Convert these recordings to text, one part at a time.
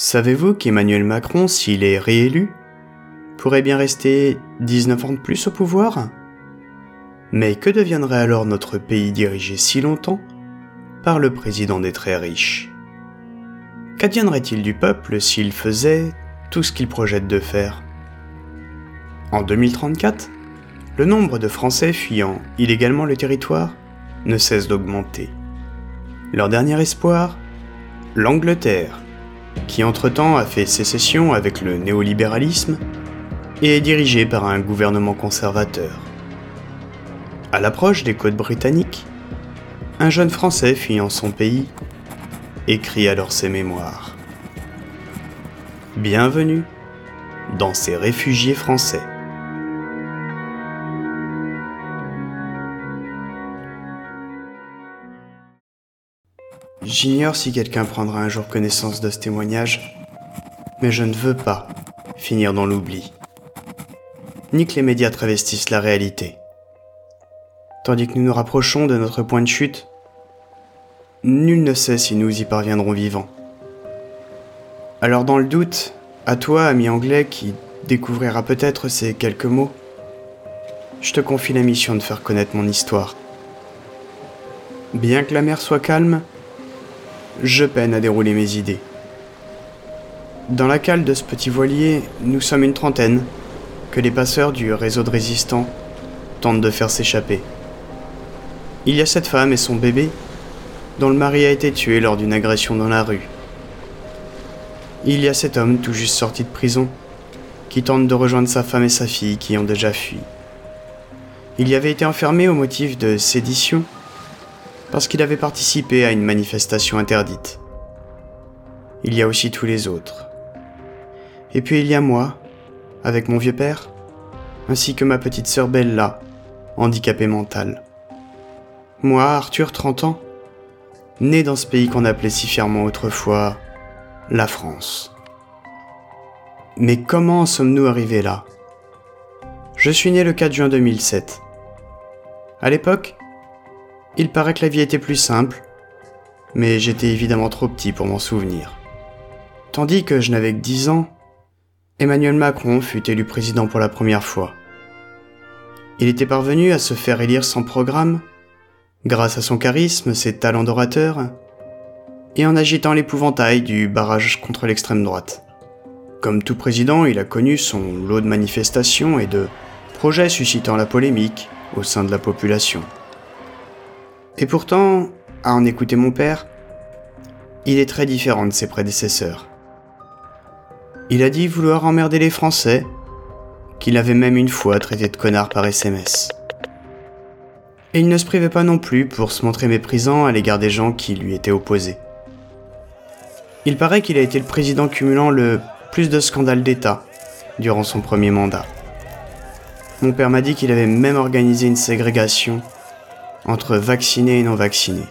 Savez-vous qu'Emmanuel Macron, s'il est réélu, pourrait bien rester 19 ans de plus au pouvoir? Mais que deviendrait alors notre pays dirigé si longtemps par le président des très riches? Qu'adviendrait-il du peuple s'il faisait tout ce qu'il projette de faire? En 2034, le nombre de Français fuyant illégalement le territoire ne cesse d'augmenter. Leur dernier espoir L'Angleterre, qui entre-temps a fait sécession avec le néolibéralisme et est dirigé par un gouvernement conservateur. À l'approche des côtes britanniques, un jeune Français fuyant son pays écrit alors ses mémoires. Bienvenue dans ces réfugiés français. J'ignore si quelqu'un prendra un jour connaissance de ce témoignage, mais je ne veux pas finir dans l'oubli, ni que les médias travestissent la réalité. Tandis que nous nous rapprochons de notre point de chute, nul ne sait si nous y parviendrons vivants. Alors dans le doute, à toi, ami anglais, qui découvrira peut-être ces quelques mots, je te confie la mission de faire connaître mon histoire. Bien que la mer soit calme, je peine à dérouler mes idées. Dans la cale de ce petit voilier, nous sommes une trentaine, que les passeurs du réseau de résistants tentent de faire s'échapper. Il y a cette femme et son bébé, dont le mari a été tué lors d'une agression dans la rue. Il y a cet homme tout juste sorti de prison, qui tente de rejoindre sa femme et sa fille qui ont déjà fui. Il y avait été enfermé au motif de sédition parce qu'il avait participé à une manifestation interdite. Il y a aussi tous les autres. Et puis il y a moi, avec mon vieux père, ainsi que ma petite sœur Bella, handicapée mentale. Moi, Arthur, 30 ans, né dans ce pays qu'on appelait si fièrement autrefois la France. Mais comment sommes-nous arrivés là? Je suis né le 4 juin 2007. À l'époque, il paraît que la vie était plus simple, mais j'étais évidemment trop petit pour m'en souvenir. Tandis que je n'avais que 10 ans, Emmanuel Macron fut élu président pour la première fois. Il était parvenu à se faire élire sans programme, grâce à son charisme, ses talents d'orateur, et en agitant l'épouvantail du barrage contre l'extrême droite. Comme tout président, il a connu son lot de manifestations et de projets suscitant la polémique au sein de la population. Et pourtant, à en écouter mon père, il est très différent de ses prédécesseurs. Il a dit vouloir emmerder les Français, qu'il avait même une fois traité de connard par SMS. Et il ne se privait pas non plus pour se montrer méprisant à l'égard des gens qui lui étaient opposés. Il paraît qu'il a été le président cumulant le plus de scandales d'État durant son premier mandat. Mon père m'a dit qu'il avait même organisé une ségrégation entre vaccinés et non vaccinés.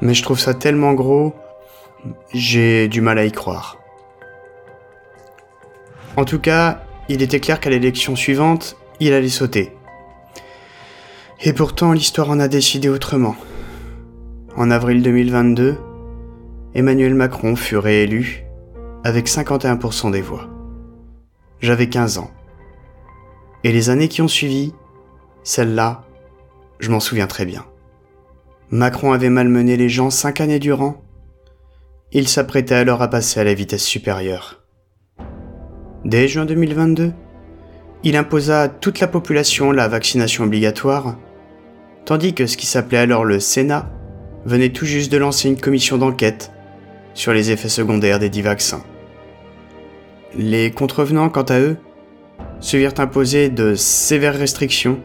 Mais je trouve ça tellement gros, j'ai du mal à y croire. En tout cas, il était clair qu'à l'élection suivante, il allait sauter. Et pourtant, l'histoire en a décidé autrement. En avril 2022, Emmanuel Macron fut réélu avec 51% des voix. J'avais 15 ans. Et les années qui ont suivi, celles-là, je m'en souviens très bien. Macron avait malmené les gens cinq années durant. Il s'apprêtait alors à passer à la vitesse supérieure. Dès juin 2022, il imposa à toute la population la vaccination obligatoire, tandis que ce qui s'appelait alors le Sénat venait tout juste de lancer une commission d'enquête sur les effets secondaires des dix vaccins. Les contrevenants, quant à eux, se virent imposer de sévères restrictions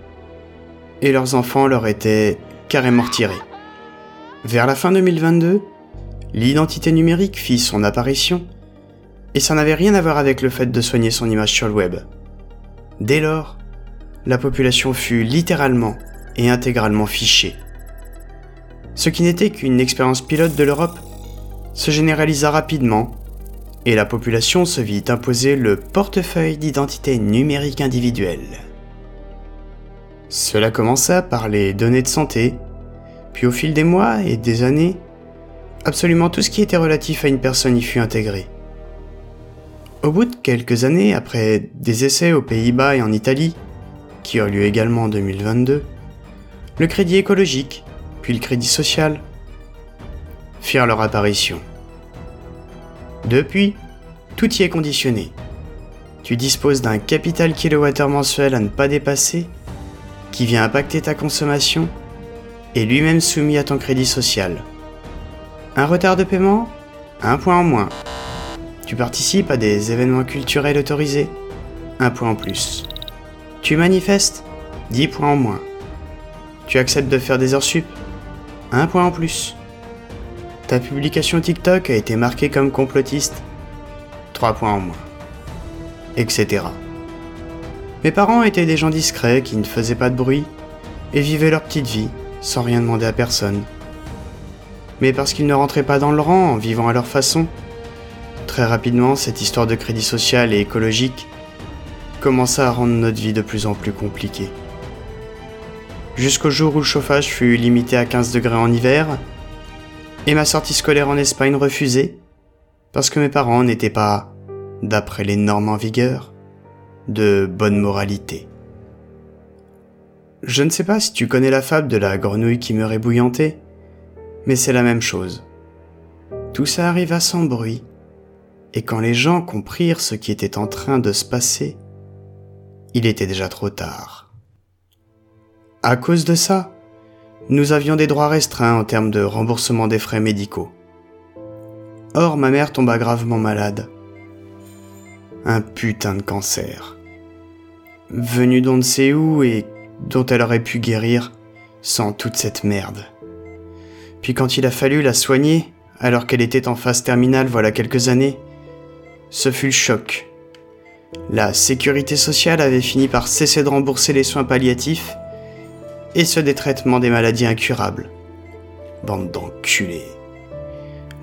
et leurs enfants leur étaient carrément retirés. Vers la fin 2022, l'identité numérique fit son apparition, et ça n'avait rien à voir avec le fait de soigner son image sur le web. Dès lors, la population fut littéralement et intégralement fichée. Ce qui n'était qu'une expérience pilote de l'Europe se généralisa rapidement, et la population se vit imposer le portefeuille d'identité numérique individuelle. Cela commença par les données de santé, puis au fil des mois et des années, Absolument tout ce qui était relatif à une personne y fut intégré. Au bout de quelques années, après des essais aux Pays-Bas et en Italie, qui eurent lieu également en 2022, le crédit écologique, puis le crédit social, firent leur apparition. Depuis, tout y est conditionné. Tu disposes d'un capital kilowattheure mensuel à ne pas dépasser, qui vient impacter ta consommation, et lui-même soumis à ton crédit social. Un retard de paiement? Un point en moins. Tu participes à des événements culturels autorisés? Un point en plus. Tu manifestes? 10 points en moins. Tu acceptes de faire des heures sup? Un point en plus. Ta publication TikTok a été marquée comme complotiste? 3 points en moins. Etc. Mes parents étaient des gens discrets qui ne faisaient pas de bruit et vivaient leur petite vie sans rien demander à personne. Mais parce qu'ils ne rentraient pas dans le rang en vivant à leur façon, très rapidement cette histoire de crédit social et écologique commença à rendre notre vie de plus en plus compliquée. Jusqu'au jour où le chauffage fut limité à 15 degrés en hiver et ma sortie scolaire en Espagne refusée parce que mes parents n'étaient pas, d'après les normes en vigueur, de bonne moralité. Je ne sais pas si tu connais la fable de la grenouille qui meurt ébouillantée, mais c'est la même chose. Tout ça arriva sans bruit, et quand les gens comprirent ce qui était en train de se passer, il était déjà trop tard. À cause de ça, nous avions des droits restreints en termes de remboursement des frais médicaux. Or, ma mère tomba gravement malade. Un putain de cancer. Venu d'on ne sait où et dont elle aurait pu guérir sans toute cette merde. Puis quand il a fallu la soigner, alors qu'elle était en phase terminale voilà quelques années, ce fut le choc. La sécurité sociale avait fini par cesser de rembourser les soins palliatifs et ceux des traitements des maladies incurables. Bande d'enculés.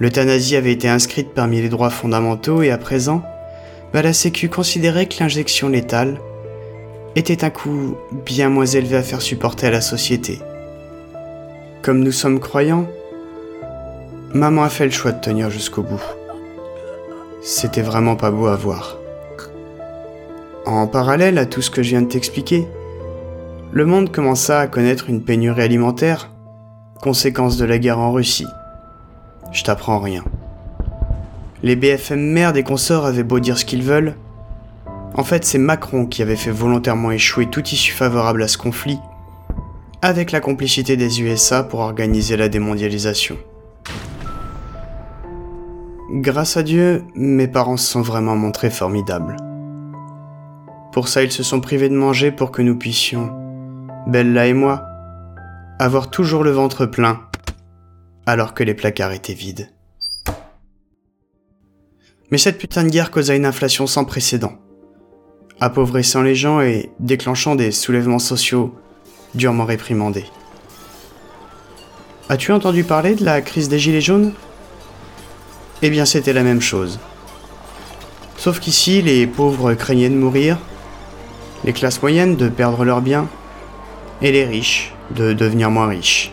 L'euthanasie avait été inscrite parmi les droits fondamentaux et à présent, bah, la Sécu considérait que l'injection létale était un coût bien moins élevé à faire supporter à la société. Comme nous sommes croyants, maman a fait le choix de tenir jusqu'au bout. C'était vraiment pas beau à voir. En parallèle à tout ce que je viens de t'expliquer, le monde commença à connaître une pénurie alimentaire, conséquence de la guerre en Russie. Je t'apprends rien. Les BFM merde et consorts avaient beau dire ce qu'ils veulent. En fait, c'est Macron qui avait fait volontairement échouer tout issue favorable à ce conflit, avec la complicité des USA pour organiser la démondialisation. Grâce à Dieu, mes parents se sont vraiment montrés formidables. Pour ça, ils se sont privés de manger pour que nous puissions, Bella et moi, avoir toujours le ventre plein, alors que les placards étaient vides. Mais cette putain de guerre causa une inflation sans précédent, appauvrissant les gens et déclenchant des soulèvements sociaux durement réprimandés. As-tu entendu parler de la crise des Gilets jaunes? Eh bien c'était la même chose. Sauf qu'ici, les pauvres craignaient de mourir, les classes moyennes de perdre leurs biens, et les riches de devenir moins riches.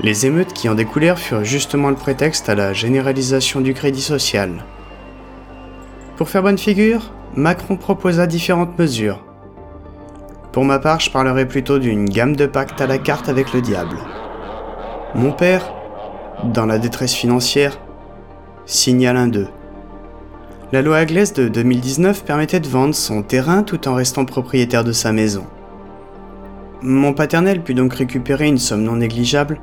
Les émeutes qui en découlèrent furent justement le prétexte à la généralisation du crédit social. Pour faire bonne figure, Macron proposa différentes mesures. Pour ma part, je parlerai plutôt d'une gamme de pactes à la carte avec le diable. Mon père, dans la détresse financière, signale un d'eux. La loi Aglaise de 2019 permettait de vendre son terrain tout en restant propriétaire de sa maison. Mon paternel put donc récupérer une somme non négligeable,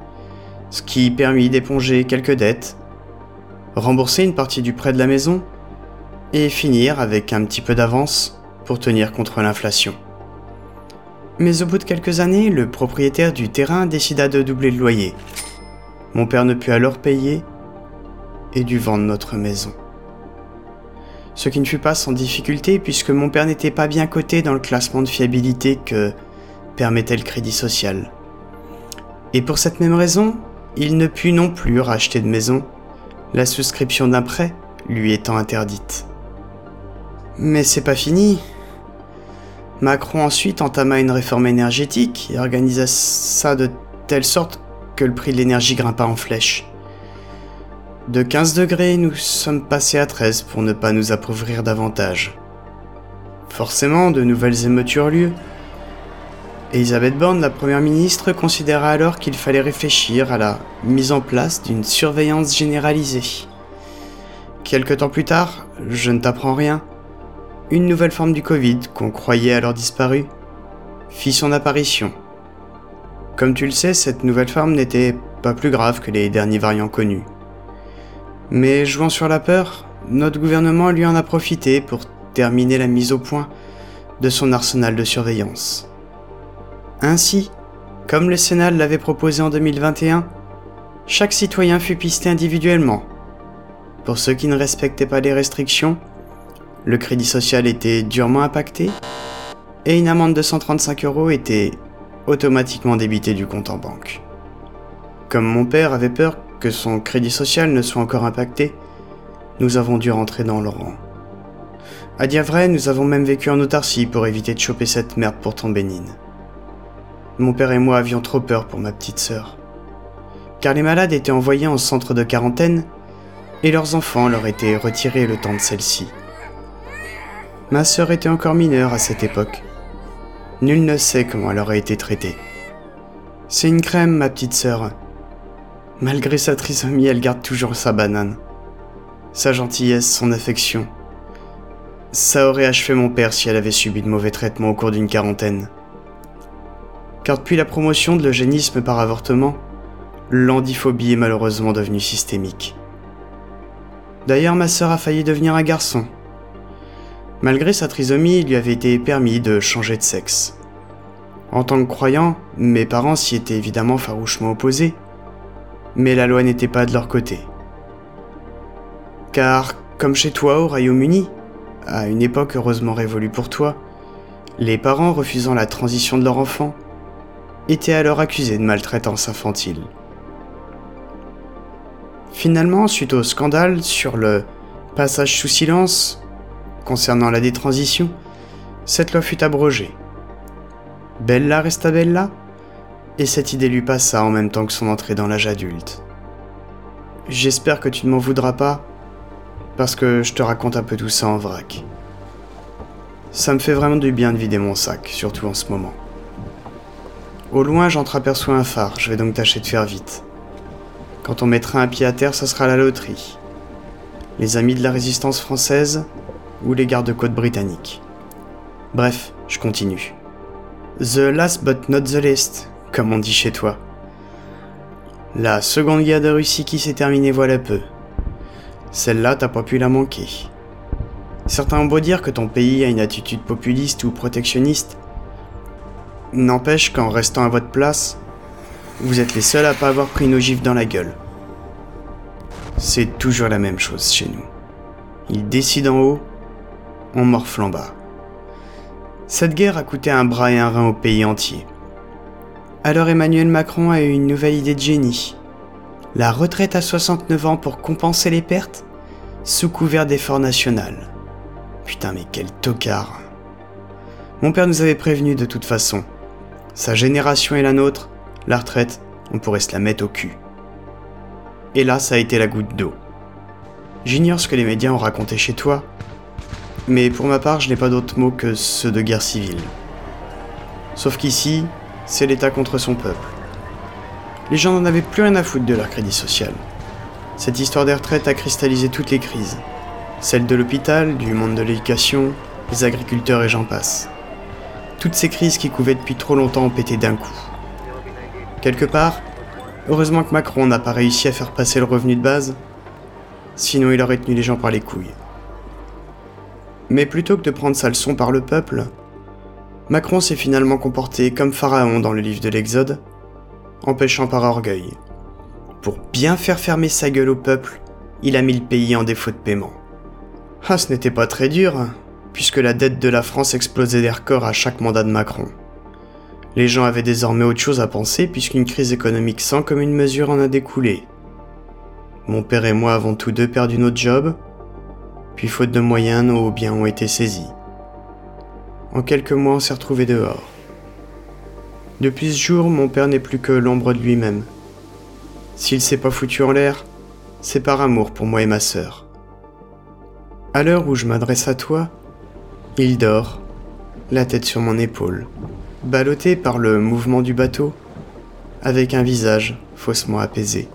ce qui permit d'éponger quelques dettes, rembourser une partie du prêt de la maison et finir avec un petit peu d'avance pour tenir contre l'inflation. Mais au bout de quelques années, le propriétaire du terrain décida de doubler le loyer. Mon père ne put alors payer et dut vendre notre maison. Ce qui ne fut pas sans difficulté puisque mon père n'était pas bien coté dans le classement de fiabilité que permettait le crédit social. Et pour cette même raison, il ne put non plus racheter de maison, la souscription d'un prêt lui étant interdite. Mais c'est pas fini. Macron ensuite entama une réforme énergétique et organisa ça de telle sorte que le prix de l'énergie grimpa en flèche. De 15 degrés, nous sommes passés à 13 pour ne pas nous appauvrir davantage. Forcément, de nouvelles émeutes eurent lieu. Elisabeth Borne, la première ministre, considéra alors qu'il fallait réfléchir à la mise en place d'une surveillance généralisée. Quelque temps plus tard, je ne t'apprends rien, une nouvelle forme du Covid, qu'on croyait alors disparue, fit son apparition. Comme tu le sais, cette nouvelle forme n'était pas plus grave que les derniers variants connus. Mais jouant sur la peur, notre gouvernement lui en a profité pour terminer la mise au point de son arsenal de surveillance. Ainsi, comme le Sénat l'avait proposé en 2021, chaque citoyen fut pisté individuellement. Pour ceux qui ne respectaient pas les restrictions, le crédit social était durement impacté et une amende de 135 euros était automatiquement débitée du compte en banque. Comme mon père avait peur que son crédit social ne soit encore impacté, nous avons dû rentrer dans le rang. À dire vrai, nous avons même vécu en autarcie pour éviter de choper cette merde pourtant bénigne. Mon père et moi avions trop peur pour ma petite sœur. Car les malades étaient envoyés en centre de quarantaine et leurs enfants leur étaient retirés le temps de celle-ci. Ma sœur était encore mineure à cette époque. Nul ne sait comment elle aurait été traitée. C'est une crème, ma petite sœur. Malgré sa trisomie, elle garde toujours sa banane. Sa gentillesse, son affection. Ça aurait achevé mon père si elle avait subi de mauvais traitements au cours d'une quarantaine car depuis la promotion de l'eugénisme par avortement, l'andiphobie est malheureusement devenue systémique. D'ailleurs, ma sœur a failli devenir un garçon. Malgré sa trisomie, il lui avait été permis de changer de sexe. En tant que croyant, mes parents s'y étaient évidemment farouchement opposés, mais la loi n'était pas de leur côté. Car, comme chez toi au Royaume-Uni, à une époque heureusement révolue pour toi, les parents refusant la transition de leur enfant était alors accusé de maltraitance infantile. Finalement, suite au scandale sur le passage sous silence concernant la détransition, cette loi fut abrogée. Bella resta Bella, et cette idée lui passa en même temps que son entrée dans l'âge adulte. J'espère que tu ne m'en voudras pas, parce que je te raconte un peu tout ça en vrac. Ça me fait vraiment du bien de vider mon sac, surtout en ce moment. Au loin, j'entreaperçois un phare, je vais donc tâcher de faire vite. Quand on mettra un pied à terre, ce sera la loterie. Les amis de la résistance française ou les gardes-côtes britanniques. Bref, je continue. The last but not the least, comme on dit chez toi. La seconde guerre de Russie qui s'est terminée voilà peu. Celle-là, t'as pas pu la manquer. Certains ont beau dire que ton pays a une attitude populiste ou protectionniste, N'empêche qu'en restant à votre place, vous êtes les seuls à pas avoir pris nos gifs dans la gueule. C'est toujours la même chose chez nous. Ils décident en haut, on morfle en bas. Cette guerre a coûté un bras et un rein au pays entier. Alors Emmanuel Macron a eu une nouvelle idée de génie. La retraite à 69 ans pour compenser les pertes, sous couvert d'efforts national. Putain mais quel tocard. Mon père nous avait prévenu de toute façon. Sa génération et la nôtre, la retraite, on pourrait se la mettre au cul. Et là, ça a été la goutte d'eau. J'ignore ce que les médias ont raconté chez toi, mais pour ma part, je n'ai pas d'autres mots que ceux de guerre civile. Sauf qu'ici, c'est l'État contre son peuple. Les gens n'en avaient plus rien à foutre de leur crédit social. Cette histoire des retraites a cristallisé toutes les crises. Celle de l'hôpital, du monde de l'éducation, les agriculteurs et j'en passe. Toutes ces crises qui couvaient depuis trop longtemps ont pété d'un coup. Quelque part, heureusement que Macron n'a pas réussi à faire passer le revenu de base, sinon il aurait tenu les gens par les couilles. Mais plutôt que de prendre sa leçon par le peuple, Macron s'est finalement comporté comme Pharaon dans le livre de l'Exode, empêchant par orgueil. Pour bien faire fermer sa gueule au peuple, il a mis le pays en défaut de paiement. Ah, ce n'était pas très dur, puisque la dette de la France explosait des records à chaque mandat de Macron. Les gens avaient désormais autre chose à penser puisqu'une crise économique sans commune mesure en a découlé. Mon père et moi avons tous deux perdu notre job, puis faute de moyens, nos biens ont été saisis. En quelques mois, on s'est retrouvés dehors. Depuis ce jour, mon père n'est plus que l'ombre de lui-même. S'il s'est pas foutu en l'air, c'est par amour pour moi et ma sœur. À l'heure où je m'adresse à toi, il dort, la tête sur mon épaule, ballotté par le mouvement du bateau, avec un visage faussement apaisé.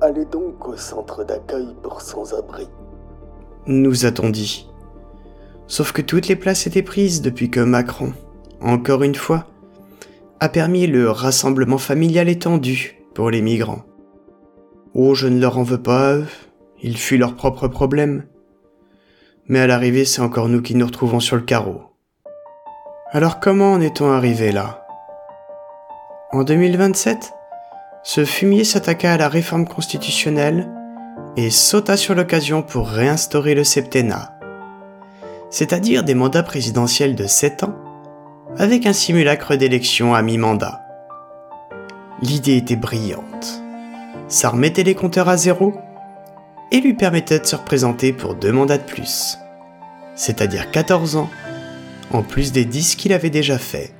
Allez donc au centre d'accueil pour sans-abri. Nous a-t-on dit. Sauf que toutes les places étaient prises depuis que Macron, encore une fois, a permis le rassemblement familial étendu pour les migrants. Oh, je ne leur en veux pas, ils fuient leurs propres problèmes. Mais à l'arrivée, c'est encore nous qui nous retrouvons sur le carreau. Alors comment en est-on arrivé là? En 2027, ce fumier s'attaqua à la réforme constitutionnelle et sauta sur l'occasion pour réinstaurer le septennat, c'est-à-dire des mandats présidentiels de 7 ans, avec un simulacre d'élection à mi-mandat. L'idée était brillante. Ça remettait les compteurs à zéro et lui permettait de se représenter pour deux mandats de plus, c'est-à-dire 14 ans, en plus des 10 qu'il avait déjà fait.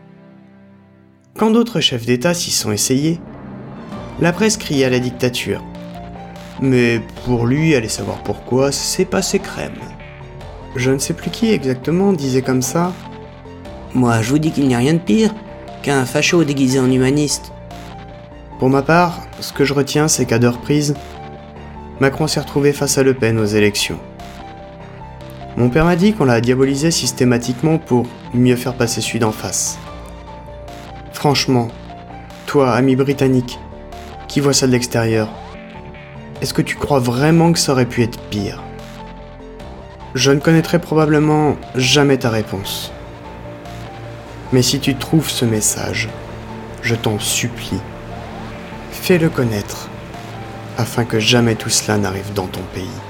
Quand d'autres chefs d'État s'y sont essayés, la presse criait à la dictature. Mais pour lui, allez savoir pourquoi, c'est passé crème. Je ne sais plus qui exactement disait comme ça. Moi, je vous dis qu'il n'y a rien de pire qu'un facho déguisé en humaniste. Pour ma part, ce que je retiens, c'est qu'à deux reprises, Macron s'est retrouvé face à Le Pen aux élections. Mon père m'a dit qu'on l'a diabolisé systématiquement pour mieux faire passer celui d'en face. Franchement, toi, ami britannique, qui vois ça de l'extérieur. Est-ce que tu crois vraiment que ça aurait pu être pire? Je ne connaîtrai probablement jamais ta réponse. Mais si tu trouves ce message, je t'en supplie, fais-le connaître, afin que jamais tout cela n'arrive dans ton pays.